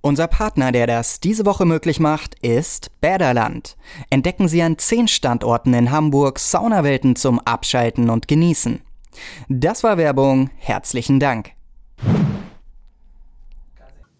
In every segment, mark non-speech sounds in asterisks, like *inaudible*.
Unser Partner, der das diese Woche möglich macht, ist Bäderland. Entdecken Sie an zehn Standorten in Hamburg Saunawelten zum Abschalten und Genießen. Das war Werbung. Herzlichen Dank.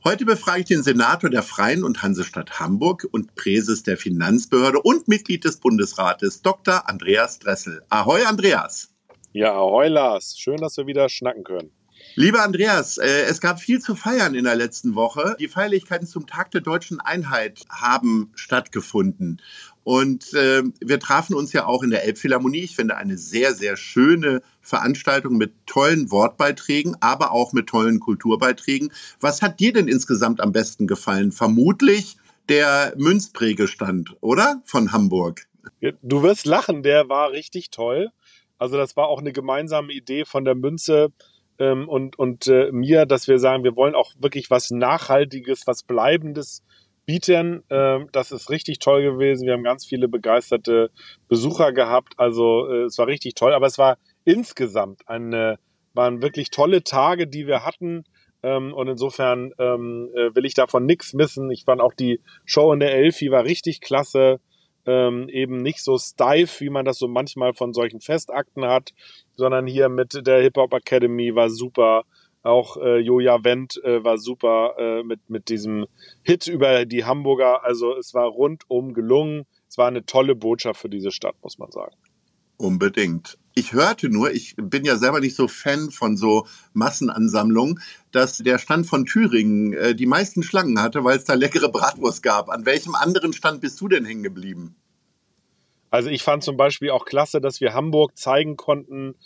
Heute befrage ich den Senator der Freien und Hansestadt Hamburg und Präses der Finanzbehörde und Mitglied des Bundesrates, Dr. Andreas Dressel. Ahoi, Andreas. Ja, ahoi, Lars. Schön, dass wir wieder schnacken können. Lieber Andreas, äh, es gab viel zu feiern in der letzten Woche. Die Feierlichkeiten zum Tag der deutschen Einheit haben stattgefunden. Und äh, wir trafen uns ja auch in der Elbphilharmonie. Ich finde eine sehr, sehr schöne Veranstaltung mit tollen Wortbeiträgen, aber auch mit tollen Kulturbeiträgen. Was hat dir denn insgesamt am besten gefallen? Vermutlich der Münzprägestand, oder? Von Hamburg. Du wirst lachen, der war richtig toll. Also das war auch eine gemeinsame Idee von der Münze ähm, und, und äh, mir, dass wir sagen, wir wollen auch wirklich was Nachhaltiges, was Bleibendes bieten. Ähm, das ist richtig toll gewesen. Wir haben ganz viele begeisterte Besucher gehabt. Also äh, es war richtig toll. Aber es war insgesamt eine, waren wirklich tolle Tage, die wir hatten. Ähm, und insofern ähm, äh, will ich davon nichts missen. Ich fand auch die Show in der Elfi war richtig klasse ähm, eben nicht so steif, wie man das so manchmal von solchen Festakten hat, sondern hier mit der Hip Hop Academy war super. Auch äh, Joja Wendt äh, war super äh, mit, mit diesem Hit über die Hamburger. Also es war rundum gelungen. Es war eine tolle Botschaft für diese Stadt, muss man sagen. Unbedingt. Ich hörte nur, ich bin ja selber nicht so Fan von so Massenansammlungen, dass der Stand von Thüringen äh, die meisten Schlangen hatte, weil es da leckere Bratwurst gab. An welchem anderen Stand bist du denn hängen geblieben? Also ich fand zum Beispiel auch klasse, dass wir Hamburg zeigen konnten,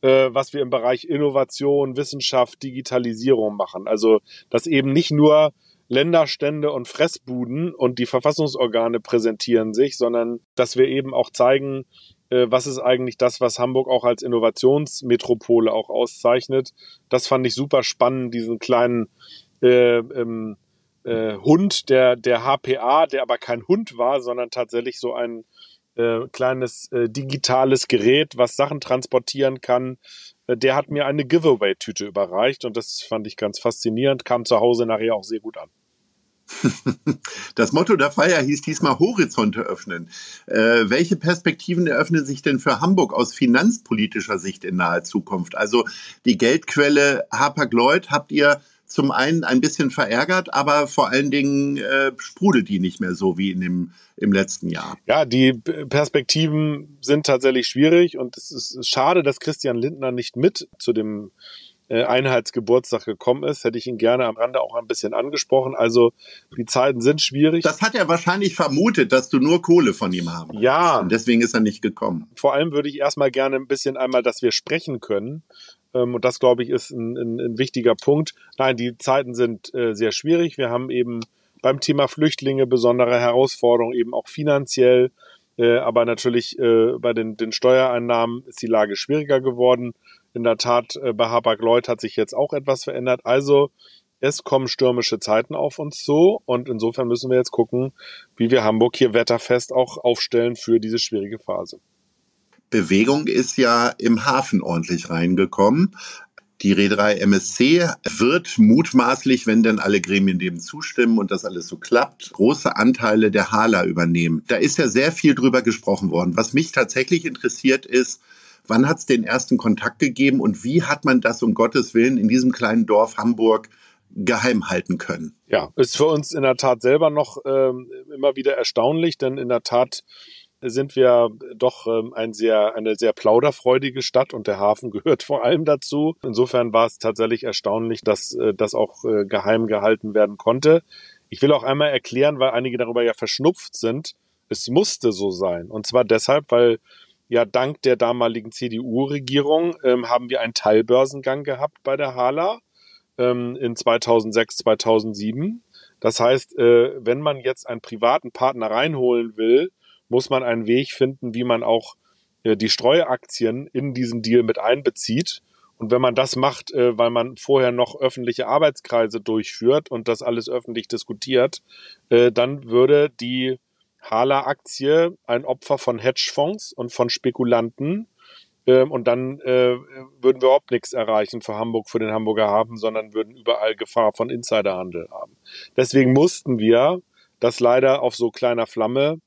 äh, was wir im Bereich Innovation, Wissenschaft, Digitalisierung machen. Also dass eben nicht nur Länderstände und Fressbuden und die Verfassungsorgane präsentieren sich, sondern dass wir eben auch zeigen, was ist eigentlich das, was Hamburg auch als Innovationsmetropole auch auszeichnet. Das fand ich super spannend, diesen kleinen äh, ähm, äh, Hund, der, der HPA, der aber kein Hund war, sondern tatsächlich so ein äh, kleines äh, digitales Gerät, was Sachen transportieren kann. Äh, der hat mir eine Giveaway-Tüte überreicht und das fand ich ganz faszinierend, kam zu Hause nachher auch sehr gut an. Das Motto der Feier hieß diesmal Horizonte öffnen. Äh, welche Perspektiven eröffnen sich denn für Hamburg aus finanzpolitischer Sicht in naher Zukunft? Also die Geldquelle Hapag-Lloyd habt ihr zum einen ein bisschen verärgert, aber vor allen Dingen äh, sprudelt die nicht mehr so wie in dem, im letzten Jahr. Ja, die Perspektiven sind tatsächlich schwierig und es ist schade, dass Christian Lindner nicht mit zu dem Einheitsgeburtstag gekommen ist, hätte ich ihn gerne am Rande auch ein bisschen angesprochen. Also die Zeiten sind schwierig. Das hat er wahrscheinlich vermutet, dass du nur Kohle von ihm haben. Ja. Und deswegen ist er nicht gekommen. Vor allem würde ich erstmal gerne ein bisschen einmal, dass wir sprechen können. Ähm, und das, glaube ich, ist ein, ein, ein, wichtiger Punkt. Nein, die Zeiten sind äh, sehr schwierig. Wir haben eben beim Thema Flüchtlinge besondere Herausforderungen, eben auch finanziell. Äh, aber natürlich äh, bei den, den Steuereinnahmen ist die Lage schwieriger geworden. In der Tat, äh, bei Hapag-Lloyd hat sich jetzt auch etwas verändert. Also es kommen stürmische Zeiten auf uns zu und insofern müssen wir jetzt gucken, wie wir Hamburg hier wetterfest auch aufstellen für diese schwierige Phase. Bewegung ist ja im Hafen ordentlich reingekommen. Die Reederei MSC wird mutmaßlich, wenn denn alle Gremien dem zustimmen und das alles so klappt, große Anteile der Hala übernehmen. Da ist ja sehr viel drüber gesprochen worden. Was mich tatsächlich interessiert ist, Wann hat es den ersten Kontakt gegeben und wie hat man das um Gottes Willen in diesem kleinen Dorf Hamburg geheim halten können? Ja, ist für uns in der Tat selber noch ähm, immer wieder erstaunlich, denn in der Tat sind wir doch ähm, ein sehr, eine sehr plauderfreudige Stadt und der Hafen *laughs* gehört vor allem dazu. Insofern war es tatsächlich erstaunlich, dass äh, das auch äh, geheim gehalten werden konnte. Ich will auch einmal erklären, weil einige darüber ja verschnupft sind. Es musste so sein. Und zwar deshalb, weil ja dank der damaligen CDU-Regierung ähm, haben wir einen Teilbörsengang gehabt bei der Hala ähm, in 2006, 2007. Das heißt, äh, wenn man jetzt einen privaten Partner reinholen will, muss man einen Weg finden, wie man auch äh, die Streuaktien in diesen Deal mit einbezieht. Und wenn man das macht, äh, weil man vorher noch öffentliche Arbeitskreise durchführt und das alles öffentlich diskutiert, äh, dann würde die Hala-Aktie ein Opfer von Hedgefonds und von Spekulanten ähm, und dann äh, würden wir überhaupt nichts erreichen für Hamburg, für den Hamburger Hafen, sondern würden überall Gefahr von Insiderhandel haben. Deswegen mussten wir das leider auf so kleiner Flamme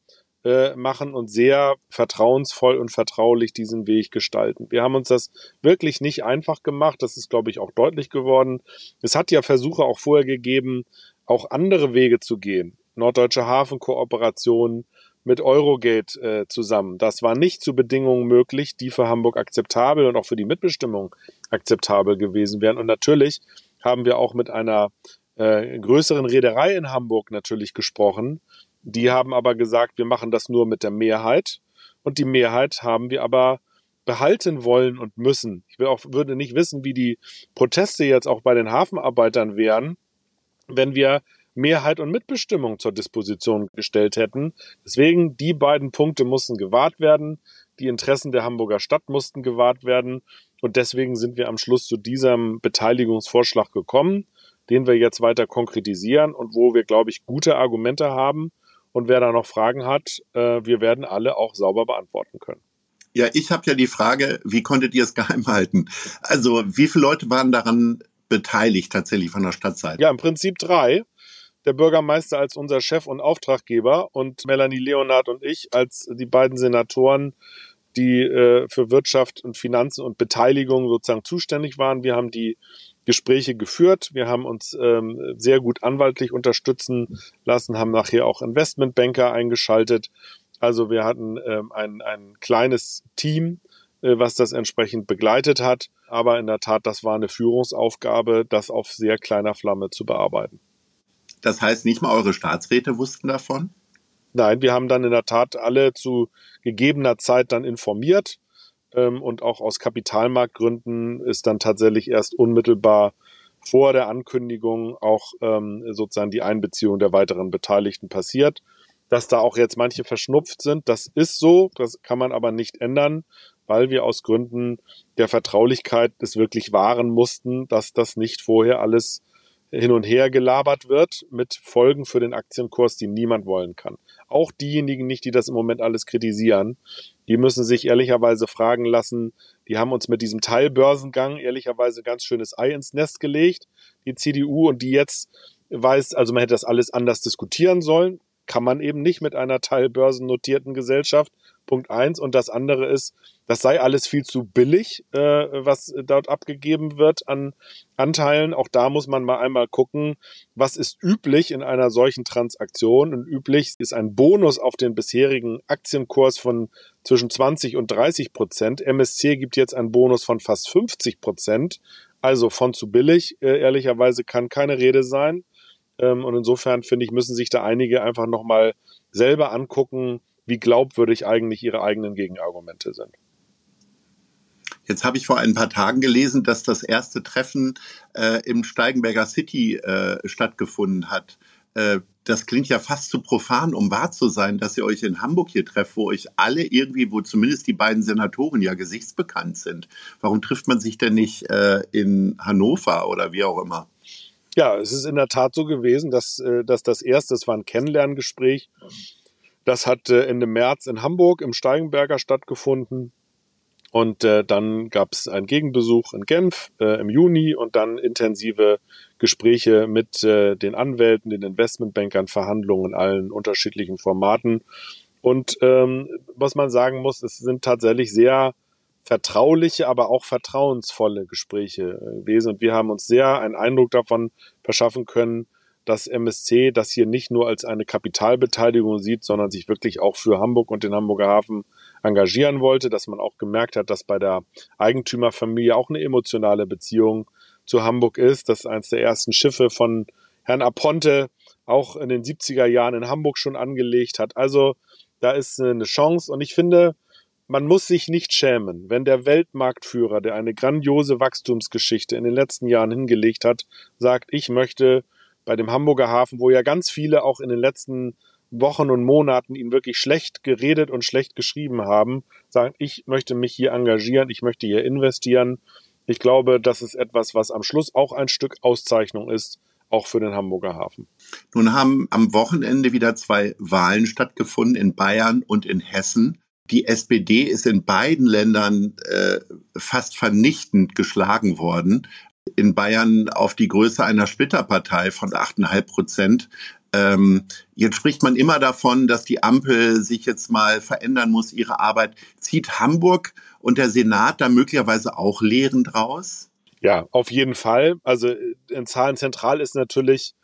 äh, machen und sehr vertrauensvoll und vertraulich diesen Weg gestalten. Wir haben uns das wirklich nicht einfach gemacht. Das ist, glaube ich, auch deutlich geworden. Es hat ja Versuche auch vorher gegeben, auch andere Wege zu gehen. Norddeutsche Hafenkooperation, mit Eurogate äh, zusammen. Das war nicht zu Bedingungen möglich, die für Hamburg akzeptabel und auch für die Mitbestimmung akzeptabel gewesen wären. Und natürlich haben wir auch mit einer äh, größeren Reederei in Hamburg natürlich gesprochen. Die haben aber gesagt, wir machen das nur mit der Mehrheit. Und die Mehrheit haben wir aber behalten wollen und müssen. Ich will auch, würde nicht wissen, wie die Proteste jetzt auch bei den Hafenarbeitern wären, wenn wir Mehrheit und Mitbestimmung zur Disposition gestellt hätten. Deswegen, die beiden Punkte mussten gewahrt werden. Die Interessen der Hamburger Stadt mussten gewahrt werden. Und deswegen sind wir am Schluss zu diesem Beteiligungsvorschlag gekommen, den wir jetzt weiter konkretisieren und wo wir, glaube ich, gute Argumente haben. Und wer da noch Fragen hat, äh, wir werden alle auch sauber beantworten können. Ja, ich habe ja die Frage, wie konntet ihr es geheim halten? Also wie viele Leute waren daran beteiligt tatsächlich von der Stadtseite? Ja, im Prinzip drei der Bürgermeister als unser Chef und Auftraggeber und Melanie Leonard und ich als die beiden Senatoren, die äh, für Wirtschaft und Finanzen und Beteiligung sozusagen zuständig waren. Wir haben die Gespräche geführt. Wir haben uns ähm, sehr gut anwaltlich unterstützen lassen, haben nachher auch Investmentbanker eingeschaltet. Also wir hatten ähm, ein, ein kleines Team, äh, was das entsprechend begleitet hat. Aber in der Tat, das war eine Führungsaufgabe, das auf sehr kleiner Flamme zu bearbeiten. Das heißt, nicht mal eure Staatsräte wussten davon? Nein, wir haben dann in der Tat alle zu gegebener Zeit dann informiert. Ähm, und auch aus Kapitalmarktgründen ist dann tatsächlich erst unmittelbar vor der Ankündigung auch ähm, sozusagen die Einbeziehung der weiteren Beteiligten passiert. Dass da auch jetzt manche verschnupft sind, das ist so, das kann man aber nicht ändern, weil wir aus Gründen der Vertraulichkeit es wirklich wahren mussten, dass das nicht vorher alles hin und her gelabert wird mit Folgen für den Aktienkurs, die niemand wollen kann. Auch diejenigen nicht, die das im Moment alles kritisieren, die müssen sich ehrlicherweise fragen lassen, die haben uns mit diesem Teilbörsengang ehrlicherweise ganz schönes Ei ins Nest gelegt, die CDU, und die jetzt weiß, also man hätte das alles anders diskutieren sollen, kann man eben nicht mit einer teilbörsennotierten Gesellschaft. Punkt eins. Und das andere ist, das sei alles viel zu billig, äh, was dort abgegeben wird an Anteilen. Auch da muss man mal einmal gucken, was ist üblich in einer solchen Transaktion. Und üblich ist ein Bonus auf den bisherigen Aktienkurs von zwischen 20 und 30 Prozent. MSC gibt jetzt einen Bonus von fast 50 Prozent. Also von zu billig, äh, ehrlicherweise kann keine Rede sein. Ähm, und insofern finde ich, müssen sich da einige einfach nochmal selber angucken, wie glaubwürdig eigentlich ihre eigenen Gegenargumente sind. Jetzt habe ich vor ein paar Tagen gelesen, dass das erste Treffen äh, im Steigenberger City äh, stattgefunden hat. Äh, das klingt ja fast zu profan, um wahr zu sein, dass ihr euch in Hamburg hier trefft, wo euch alle irgendwie, wo zumindest die beiden Senatoren ja gesichtsbekannt sind. Warum trifft man sich denn nicht äh, in Hannover oder wie auch immer? Ja, es ist in der Tat so gewesen, dass, äh, dass das erste, das war ein Kennenlerngespräch, das hat äh, Ende März in Hamburg im Steigenberger stattgefunden. Und äh, dann gab es einen Gegenbesuch in Genf äh, im Juni und dann intensive Gespräche mit äh, den Anwälten, den Investmentbankern, Verhandlungen in allen unterschiedlichen Formaten. Und ähm, was man sagen muss, es sind tatsächlich sehr vertrauliche, aber auch vertrauensvolle Gespräche äh, gewesen. Und wir haben uns sehr einen Eindruck davon verschaffen können, dass MSC das hier nicht nur als eine Kapitalbeteiligung sieht, sondern sich wirklich auch für Hamburg und den Hamburger Hafen engagieren wollte, dass man auch gemerkt hat, dass bei der Eigentümerfamilie auch eine emotionale Beziehung zu Hamburg ist, dass eines der ersten Schiffe von Herrn Aponte auch in den 70er Jahren in Hamburg schon angelegt hat. Also da ist eine Chance und ich finde, man muss sich nicht schämen, wenn der Weltmarktführer, der eine grandiose Wachstumsgeschichte in den letzten Jahren hingelegt hat, sagt, ich möchte bei dem Hamburger Hafen, wo ja ganz viele auch in den letzten Wochen und Monaten ihn wirklich schlecht geredet und schlecht geschrieben haben, sagen, ich möchte mich hier engagieren, ich möchte hier investieren. Ich glaube, das ist etwas, was am Schluss auch ein Stück Auszeichnung ist, auch für den Hamburger Hafen. Nun haben am Wochenende wieder zwei Wahlen stattgefunden in Bayern und in Hessen. Die SPD ist in beiden Ländern äh, fast vernichtend geschlagen worden. In Bayern auf die Größe einer Splitterpartei von 8,5 Prozent. Ähm, jetzt spricht man immer davon, dass die Ampel sich jetzt mal verändern muss, ihre Arbeit. Zieht Hamburg und der Senat da möglicherweise auch Lehren draus? Ja, auf jeden Fall. Also in Zahlen zentral ist natürlich,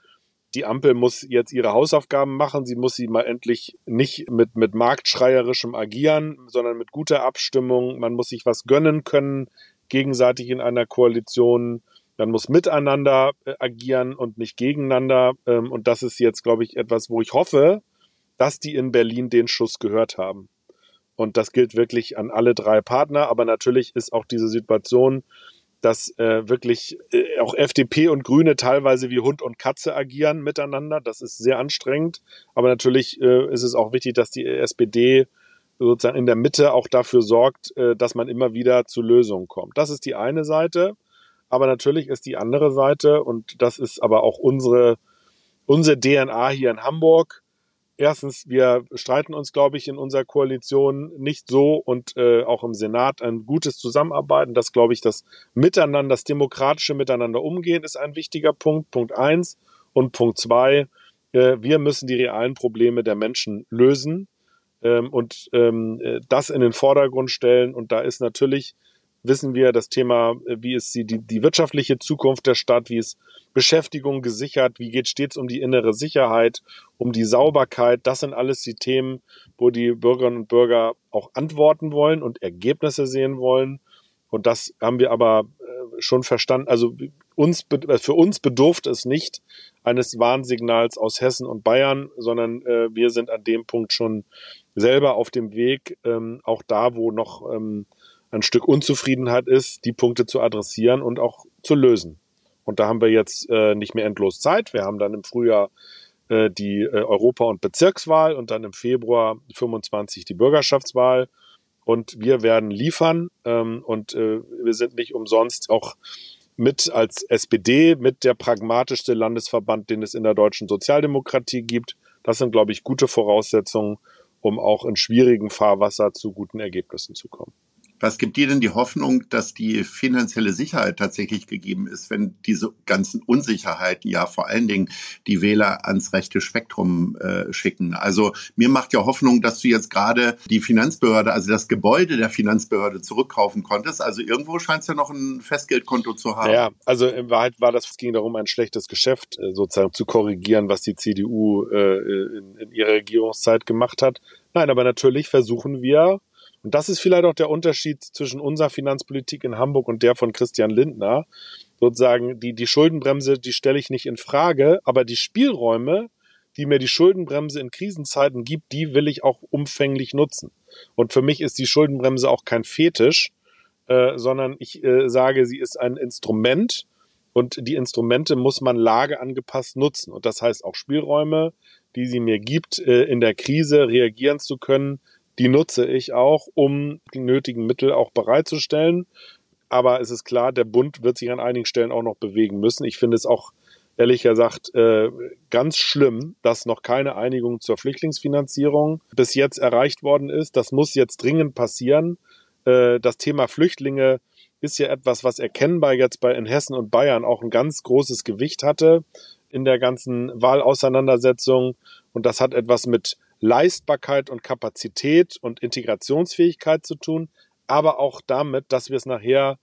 die Ampel muss jetzt ihre Hausaufgaben machen. Sie muss sie mal endlich nicht mit, mit marktschreierischem agieren, sondern mit guter Abstimmung. Man muss sich was gönnen können, gegenseitig in einer Koalition. Man muss miteinander äh, agieren und nicht gegeneinander. Ähm, und das ist jetzt, glaube ich, etwas, wo ich hoffe, dass die in Berlin den Schuss gehört haben. Und das gilt wirklich an alle drei Partner. Aber natürlich ist auch diese Situation, dass äh, wirklich äh, auch FDP und Grüne teilweise wie Hund und Katze agieren miteinander. Das ist sehr anstrengend. Aber natürlich äh, ist es auch wichtig, dass die SPD sozusagen in der Mitte auch dafür sorgt, äh, dass man immer wieder zu Lösungen kommt. Das ist die eine Seite. Aber natürlich ist die andere Seite, und das ist aber auch unsere, unsere DNA hier in Hamburg, erstens, wir streiten uns, glaube ich, in unserer Koalition nicht so und äh, auch im Senat ein gutes Zusammenarbeiten. Das, glaube ich, das Miteinander, das demokratische Miteinander umgehen ist ein wichtiger Punkt. Punkt eins. Und Punkt zwei, äh, wir müssen die realen Probleme der Menschen lösen ähm, und ähm, äh, das in den Vordergrund stellen. Und da ist natürlich wissen wir das Thema, äh, wie ist die, die, die wirtschaftliche Zukunft der Stadt, wie ist Beschäftigung gesichert, wie geht stets um die innere Sicherheit, um die Sauberkeit. Das sind alles die Themen, wo die Bürgerinnen und Bürger auch antworten wollen und Ergebnisse sehen wollen. Und das haben wir aber äh, schon verstanden. Also uns, äh, für uns bedurft es nicht eines Warnsignals aus Hessen und Bayern, sondern wir sind an dem Punkt schon selber auf dem Weg, ähm, auch da, wo noch ähm, ein Stück Unzufriedenheit ist, die Punkte zu adressieren und auch zu lösen. Und da haben wir jetzt äh, nicht mehr endlos Zeit. Wir haben dann im Frühjahr äh, die äh, Europa- und Bezirkswahl und dann im Februar 25 die Bürgerschaftswahl. Und wir werden liefern. Ähm, und äh, wir sind nicht umsonst auch mit als SPD, mit der pragmatischste Landesverband, den es in der deutschen Sozialdemokratie gibt. Das sind, glaube ich, gute Voraussetzungen, um auch in schwierigen Fahrwasser zu guten Ergebnissen zu kommen. Was gibt dir denn die Hoffnung, dass die finanzielle Sicherheit tatsächlich gegeben ist, wenn diese ganzen Unsicherheiten ja vor allen Dingen die Wähler ans rechte Spektrum äh, schicken? Also mir macht ja Hoffnung, dass du jetzt gerade die Finanzbehörde, also das Gebäude der Finanzbehörde zurückkaufen konntest. Also irgendwo scheint es ja noch ein Festgeldkonto zu haben. Ja, also in Wahrheit war das, es ging darum, ein schlechtes Geschäft äh, sozusagen zu korrigieren, was die CDU äh, in, in ihrer Regierungszeit gemacht hat. Nein, aber natürlich versuchen wir, und das ist vielleicht auch der Unterschied zwischen unserer Finanzpolitik in Hamburg und der von Christian Lindner. Sozusagen, die, die Schuldenbremse, die stelle ich nicht in Frage, aber die Spielräume, die mir die Schuldenbremse in Krisenzeiten gibt, die will ich auch umfänglich nutzen. Und für mich ist die Schuldenbremse auch kein Fetisch, äh, sondern ich äh, sage, sie ist ein Instrument und die Instrumente muss man lageangepasst nutzen. Und das heißt auch Spielräume, die sie mir gibt, äh, in der Krise reagieren zu können, die nutze ich auch, um die nötigen Mittel auch bereitzustellen. Aber es ist klar, der Bund wird sich an einigen Stellen auch noch bewegen müssen. Ich finde es auch ehrlich gesagt äh, ganz schlimm, dass noch keine Einigung zur Flüchtlingsfinanzierung bis jetzt erreicht worden ist. Das muss jetzt dringend passieren. Äh, das Thema Flüchtlinge ist ja etwas, was erkennbar jetzt bei in Hessen und Bayern auch ein ganz großes Gewicht hatte in der ganzen Wahlauseinandersetzung. Und das hat etwas mit Leistbarkeit und Kapazität und Integrationsfähigkeit zu tun, aber auch damit, dass wir es nachher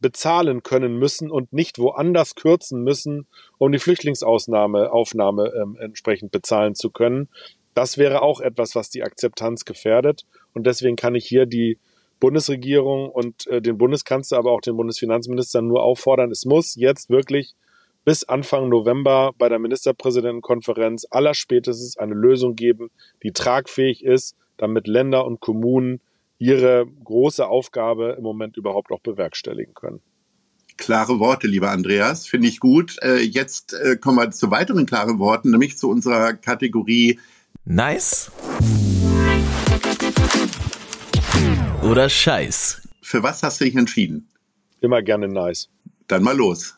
bezahlen können müssen und nicht woanders kürzen müssen, um die Flüchtlingsaufnahme Aufnahme, ähm, entsprechend bezahlen zu können. Das wäre auch etwas, was die Akzeptanz gefährdet. Und deswegen kann ich hier die Bundesregierung und äh, den Bundeskanzler, aber auch den Bundesfinanzminister nur auffordern, es muss jetzt wirklich bis Anfang November bei der Ministerpräsidentenkonferenz allerspätestens eine Lösung geben, die tragfähig ist, damit Länder und Kommunen ihre große Aufgabe im Moment überhaupt auch bewerkstelligen können. Klare Worte, lieber Andreas, finde ich gut. Äh, jetzt äh, kommen wir zu weiteren klaren Worten, nämlich zu unserer Kategorie Nice oder Scheiß? Für was hast du dich entschieden? Immer gerne nice. Dann mal los.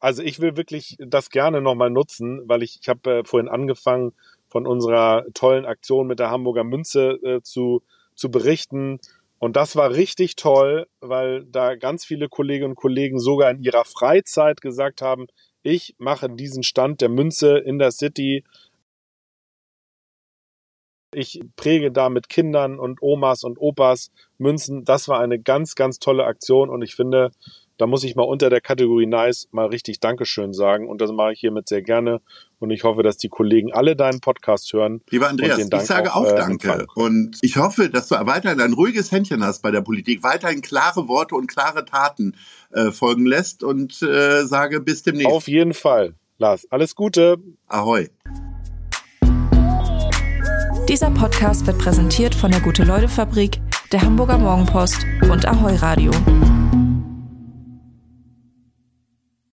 Also ich will wirklich das gerne nochmal nutzen, weil ich, ich habe äh, vorhin angefangen, von unserer tollen Aktion mit der Hamburger Münze äh, zu, zu berichten. Und das war richtig toll, weil da ganz viele Kolleginnen und Kollegen sogar in ihrer Freizeit gesagt haben, ich mache diesen Stand der Münze in der City. Ich präge da mit Kindern und Omas und Opas Münzen. Das war eine ganz, ganz tolle Aktion und ich finde, da muss ich mal unter der Kategorie Nice mal richtig Dankeschön sagen und das mache ich hiermit sehr gerne und ich hoffe, dass die Kollegen alle deinen Podcast hören. Lieber Andreas, ich sage auch, auch äh, Danke empfangen. und ich hoffe, dass du weiterhin ein ruhiges Händchen hast bei der Politik, weiterhin klare Worte und klare Taten äh, folgen lässt und äh, sage bis demnächst. Auf jeden Fall. Lars, alles Gute. Ahoi. Dieser Podcast wird präsentiert von der Gute-Leute-Fabrik, der Hamburger Morgenpost und Ahoi Radio.